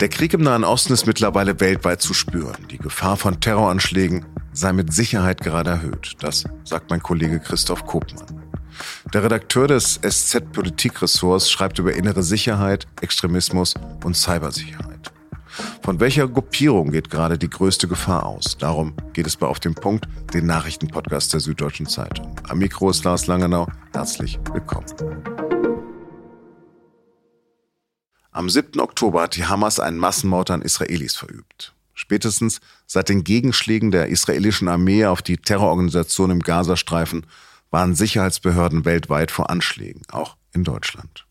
Der Krieg im Nahen Osten ist mittlerweile weltweit zu spüren. Die Gefahr von Terroranschlägen sei mit Sicherheit gerade erhöht. Das sagt mein Kollege Christoph Kopmann. Der Redakteur des SZ Politikressorts schreibt über innere Sicherheit, Extremismus und Cybersicherheit. Von welcher Gruppierung geht gerade die größte Gefahr aus? Darum geht es bei Auf dem Punkt, den Nachrichtenpodcast der Süddeutschen Zeitung. Am Mikro ist Lars Langenau. Herzlich willkommen. Am 7. Oktober hat die Hamas einen Massenmord an Israelis verübt. Spätestens seit den Gegenschlägen der israelischen Armee auf die Terrororganisation im Gazastreifen waren Sicherheitsbehörden weltweit vor Anschlägen, auch in Deutschland.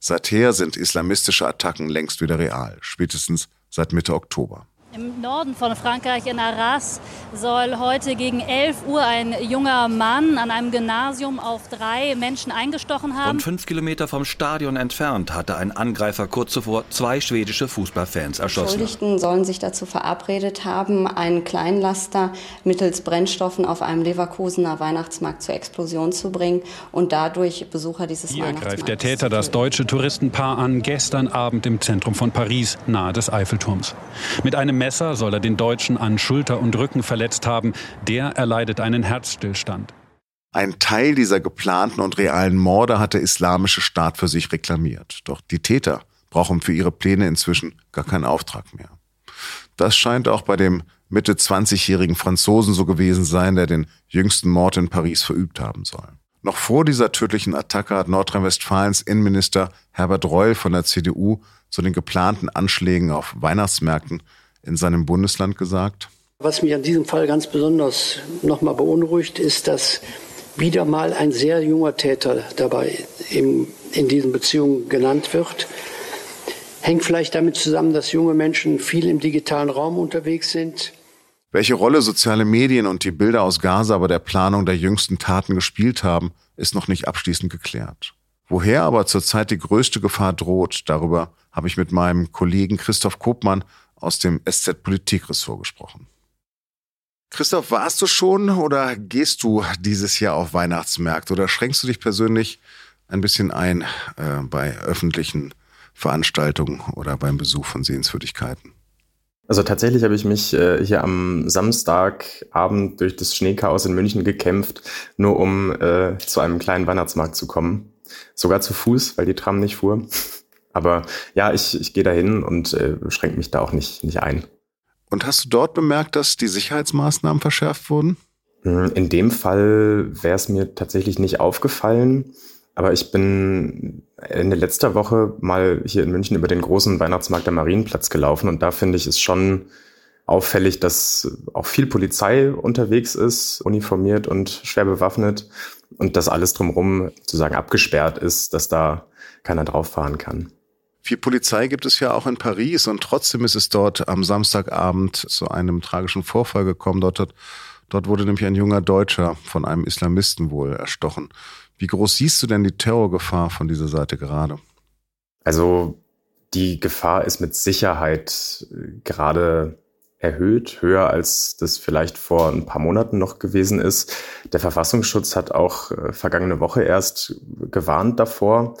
Seither sind islamistische Attacken längst wieder real, spätestens seit Mitte Oktober. Im Norden von Frankreich in Arras soll heute gegen 11 Uhr ein junger Mann an einem Gymnasium auf drei Menschen eingestochen haben. Rund fünf Kilometer vom Stadion entfernt hatte ein Angreifer kurz zuvor zwei schwedische Fußballfans erschossen. Die Schuldigten sollen sich dazu verabredet haben, einen Kleinlaster mittels Brennstoffen auf einem Leverkusener Weihnachtsmarkt zur Explosion zu bringen und dadurch Besucher dieses Hier greift der Täter das deutsche Touristenpaar an, gestern Abend im Zentrum von Paris, nahe des Eiffelturms. Mit einem Messer soll er den Deutschen an Schulter und Rücken verletzt haben. Der erleidet einen Herzstillstand. Ein Teil dieser geplanten und realen Morde hat der Islamische Staat für sich reklamiert. Doch die Täter brauchen für ihre Pläne inzwischen gar keinen Auftrag mehr. Das scheint auch bei dem Mitte 20-jährigen Franzosen so gewesen sein, der den jüngsten Mord in Paris verübt haben soll. Noch vor dieser tödlichen Attacke hat Nordrhein-Westfalens Innenminister Herbert Reul von der CDU zu den geplanten Anschlägen auf Weihnachtsmärkten in seinem Bundesland gesagt? Was mich an diesem Fall ganz besonders nochmal beunruhigt, ist, dass wieder mal ein sehr junger Täter dabei in, in diesen Beziehungen genannt wird. Hängt vielleicht damit zusammen, dass junge Menschen viel im digitalen Raum unterwegs sind. Welche Rolle soziale Medien und die Bilder aus Gaza bei der Planung der jüngsten Taten gespielt haben, ist noch nicht abschließend geklärt. Woher aber zurzeit die größte Gefahr droht, darüber habe ich mit meinem Kollegen Christoph Kopmann aus dem SZ Politikressort gesprochen. Christoph, warst du schon oder gehst du dieses Jahr auf Weihnachtsmärkte oder schränkst du dich persönlich ein bisschen ein äh, bei öffentlichen Veranstaltungen oder beim Besuch von Sehenswürdigkeiten? Also tatsächlich habe ich mich äh, hier am Samstagabend durch das Schneechaos in München gekämpft, nur um äh, zu einem kleinen Weihnachtsmarkt zu kommen. Sogar zu Fuß, weil die Tram nicht fuhr. Aber ja, ich, ich gehe dahin und äh, schränke mich da auch nicht, nicht ein. Und hast du dort bemerkt, dass die Sicherheitsmaßnahmen verschärft wurden? Hm, in dem Fall wäre es mir tatsächlich nicht aufgefallen. Aber ich bin Ende letzter Woche mal hier in München über den großen Weihnachtsmarkt am Marienplatz gelaufen und da finde ich es schon auffällig, dass auch viel Polizei unterwegs ist, uniformiert und schwer bewaffnet und dass alles drumherum sozusagen abgesperrt ist, dass da keiner drauf fahren kann. Viel Polizei gibt es ja auch in Paris und trotzdem ist es dort am Samstagabend zu einem tragischen Vorfall gekommen. Dort, hat, dort wurde nämlich ein junger Deutscher von einem Islamisten wohl erstochen. Wie groß siehst du denn die Terrorgefahr von dieser Seite gerade? Also die Gefahr ist mit Sicherheit äh, gerade erhöht, höher als das vielleicht vor ein paar Monaten noch gewesen ist. Der Verfassungsschutz hat auch äh, vergangene Woche erst gewarnt davor,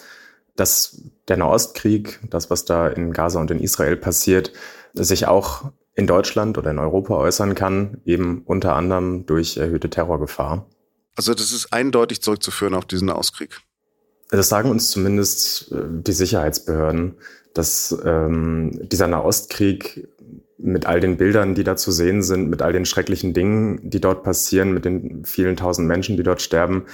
dass der Nahostkrieg, das, was da in Gaza und in Israel passiert, sich auch in Deutschland oder in Europa äußern kann, eben unter anderem durch erhöhte Terrorgefahr. Also das ist eindeutig zurückzuführen auf diesen Nahostkrieg. Das sagen uns zumindest äh, die Sicherheitsbehörden, dass ähm, dieser Nahostkrieg mit all den Bildern, die da zu sehen sind, mit all den schrecklichen Dingen, die dort passieren, mit den vielen tausend Menschen, die dort sterben,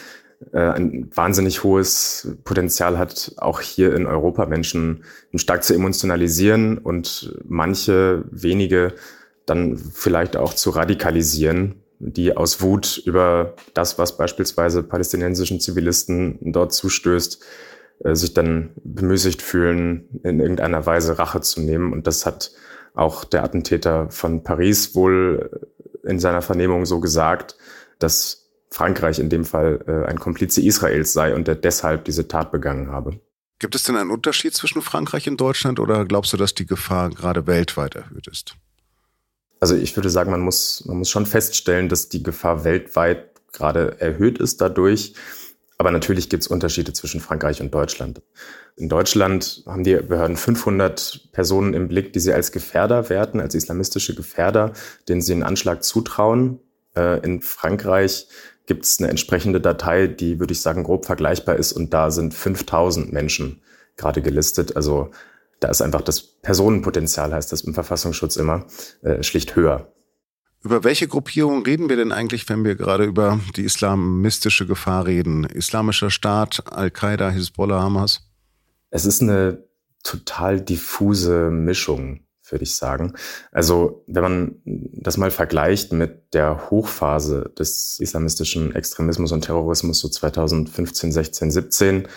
ein wahnsinnig hohes Potenzial hat, auch hier in Europa Menschen stark zu emotionalisieren und manche wenige dann vielleicht auch zu radikalisieren, die aus Wut über das, was beispielsweise palästinensischen Zivilisten dort zustößt, äh, sich dann bemüßigt fühlen, in irgendeiner Weise Rache zu nehmen. Und das hat auch der Attentäter von Paris wohl in seiner Vernehmung so gesagt, dass Frankreich in dem Fall äh, ein Komplize Israels sei und der deshalb diese Tat begangen habe. Gibt es denn einen Unterschied zwischen Frankreich und Deutschland oder glaubst du, dass die Gefahr gerade weltweit erhöht ist? Also ich würde sagen, man muss, man muss schon feststellen, dass die Gefahr weltweit gerade erhöht ist dadurch. Aber natürlich gibt es Unterschiede zwischen Frankreich und Deutschland. In Deutschland haben die Behörden 500 Personen im Blick, die sie als Gefährder werten, als islamistische Gefährder, denen sie einen Anschlag zutrauen. Äh, in Frankreich gibt es eine entsprechende Datei, die, würde ich sagen, grob vergleichbar ist. Und da sind 5000 Menschen gerade gelistet. Also da ist einfach das Personenpotenzial, heißt das im Verfassungsschutz immer, äh, schlicht höher. Über welche Gruppierung reden wir denn eigentlich, wenn wir gerade über die islamistische Gefahr reden? Islamischer Staat, Al-Qaida, Hisbollah, Hamas? Es ist eine total diffuse Mischung, würde ich sagen. Also wenn man das mal vergleicht mit der Hochphase des islamistischen Extremismus und Terrorismus, so 2015, 16, 17,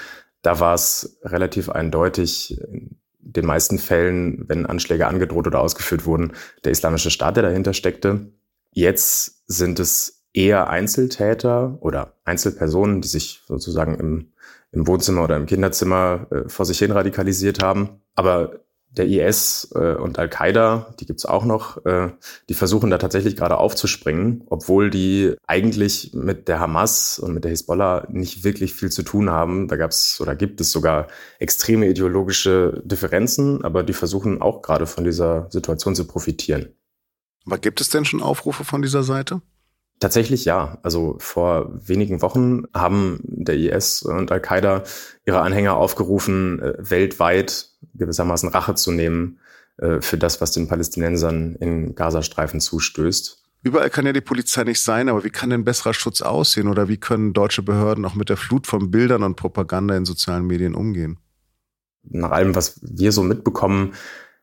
da war es relativ eindeutig, in den meisten Fällen, wenn Anschläge angedroht oder ausgeführt wurden, der islamische Staat, der dahinter steckte. Jetzt sind es eher Einzeltäter oder Einzelpersonen, die sich sozusagen im, im Wohnzimmer oder im Kinderzimmer äh, vor sich hin radikalisiert haben. Aber der IS äh, und Al-Qaida, die gibt's auch noch, äh, die versuchen da tatsächlich gerade aufzuspringen, obwohl die eigentlich mit der Hamas und mit der Hisbollah nicht wirklich viel zu tun haben. Da gab's oder gibt es sogar extreme ideologische Differenzen, aber die versuchen auch gerade von dieser Situation zu profitieren. Aber gibt es denn schon Aufrufe von dieser Seite? Tatsächlich ja. Also vor wenigen Wochen haben der IS und Al-Qaida ihre Anhänger aufgerufen, äh, weltweit gewissermaßen Rache zu nehmen äh, für das, was den Palästinensern in Gazastreifen zustößt. Überall kann ja die Polizei nicht sein, aber wie kann denn besserer Schutz aussehen oder wie können deutsche Behörden auch mit der Flut von Bildern und Propaganda in sozialen Medien umgehen? Nach allem, was wir so mitbekommen,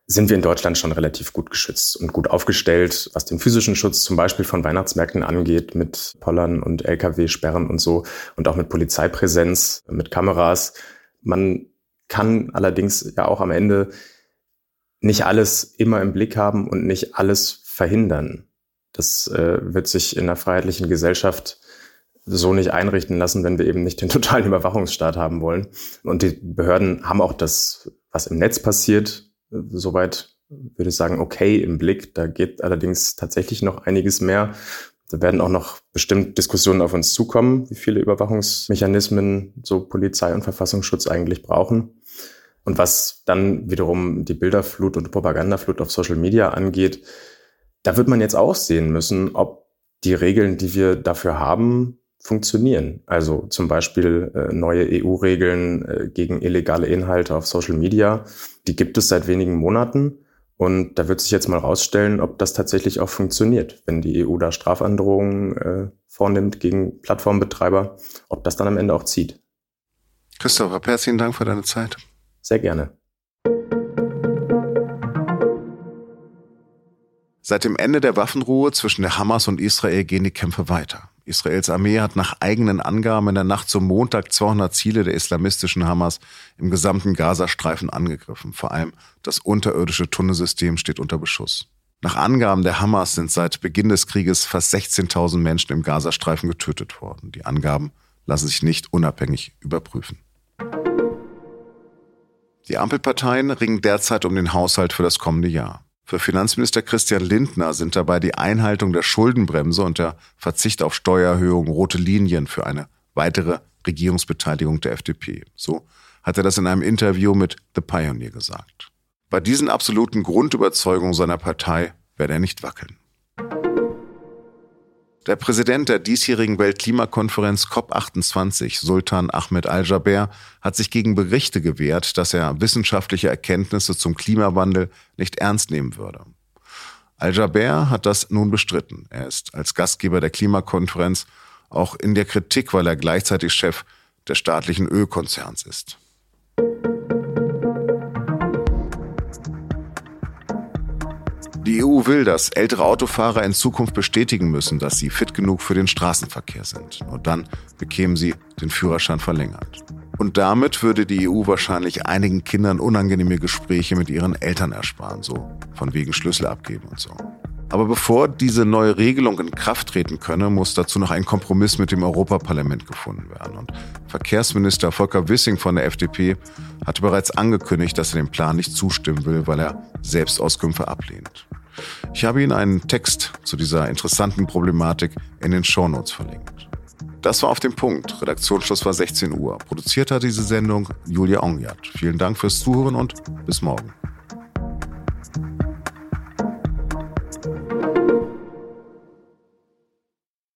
sind wir in Deutschland schon relativ gut geschützt und gut aufgestellt, was den physischen Schutz zum Beispiel von Weihnachtsmärkten angeht, mit Pollern und Lkw-Sperren und so und auch mit Polizeipräsenz, mit Kameras. Man kann allerdings ja auch am Ende nicht alles immer im Blick haben und nicht alles verhindern. Das äh, wird sich in einer freiheitlichen Gesellschaft so nicht einrichten lassen, wenn wir eben nicht den totalen Überwachungsstaat haben wollen. Und die Behörden haben auch das, was im Netz passiert, soweit würde ich sagen, okay im Blick. Da geht allerdings tatsächlich noch einiges mehr. Da werden auch noch bestimmt Diskussionen auf uns zukommen, wie viele Überwachungsmechanismen so Polizei und Verfassungsschutz eigentlich brauchen. Und was dann wiederum die Bilderflut und Propagandaflut auf Social Media angeht, da wird man jetzt auch sehen müssen, ob die Regeln, die wir dafür haben, funktionieren. Also zum Beispiel äh, neue EU-Regeln äh, gegen illegale Inhalte auf Social Media. Die gibt es seit wenigen Monaten. Und da wird sich jetzt mal rausstellen, ob das tatsächlich auch funktioniert, wenn die EU da Strafandrohungen äh, vornimmt gegen Plattformbetreiber, ob das dann am Ende auch zieht. Christopher, herzlichen Dank für deine Zeit. Sehr gerne. Seit dem Ende der Waffenruhe zwischen der Hamas und Israel gehen die Kämpfe weiter. Israels Armee hat nach eigenen Angaben in der Nacht zum Montag 200 Ziele der islamistischen Hamas im gesamten Gazastreifen angegriffen. Vor allem das unterirdische Tunnelsystem steht unter Beschuss. Nach Angaben der Hamas sind seit Beginn des Krieges fast 16.000 Menschen im Gazastreifen getötet worden. Die Angaben lassen sich nicht unabhängig überprüfen. Die Ampelparteien ringen derzeit um den Haushalt für das kommende Jahr. Für Finanzminister Christian Lindner sind dabei die Einhaltung der Schuldenbremse und der Verzicht auf Steuererhöhungen rote Linien für eine weitere Regierungsbeteiligung der FDP. So hat er das in einem Interview mit The Pioneer gesagt. Bei diesen absoluten Grundüberzeugungen seiner Partei werde er nicht wackeln. Der Präsident der diesjährigen Weltklimakonferenz COP28, Sultan Ahmed Al-Jaber, hat sich gegen Berichte gewehrt, dass er wissenschaftliche Erkenntnisse zum Klimawandel nicht ernst nehmen würde. Al-Jaber hat das nun bestritten. Er ist als Gastgeber der Klimakonferenz auch in der Kritik, weil er gleichzeitig Chef des staatlichen Ölkonzerns ist. EU will, dass ältere Autofahrer in Zukunft bestätigen müssen, dass sie fit genug für den Straßenverkehr sind. Nur dann bekämen sie den Führerschein verlängert. Und damit würde die EU wahrscheinlich einigen Kindern unangenehme Gespräche mit ihren Eltern ersparen, so von wegen Schlüssel abgeben und so. Aber bevor diese neue Regelung in Kraft treten könne, muss dazu noch ein Kompromiss mit dem Europaparlament gefunden werden. Und Verkehrsminister Volker Wissing von der FDP hatte bereits angekündigt, dass er dem Plan nicht zustimmen will, weil er Selbstauskünfte ablehnt. Ich habe Ihnen einen Text zu dieser interessanten Problematik in den Shownotes verlinkt. Das war auf dem Punkt. Redaktionsschluss war 16 Uhr. Produziert hat diese Sendung Julia Ongiat. Vielen Dank fürs Zuhören und bis morgen.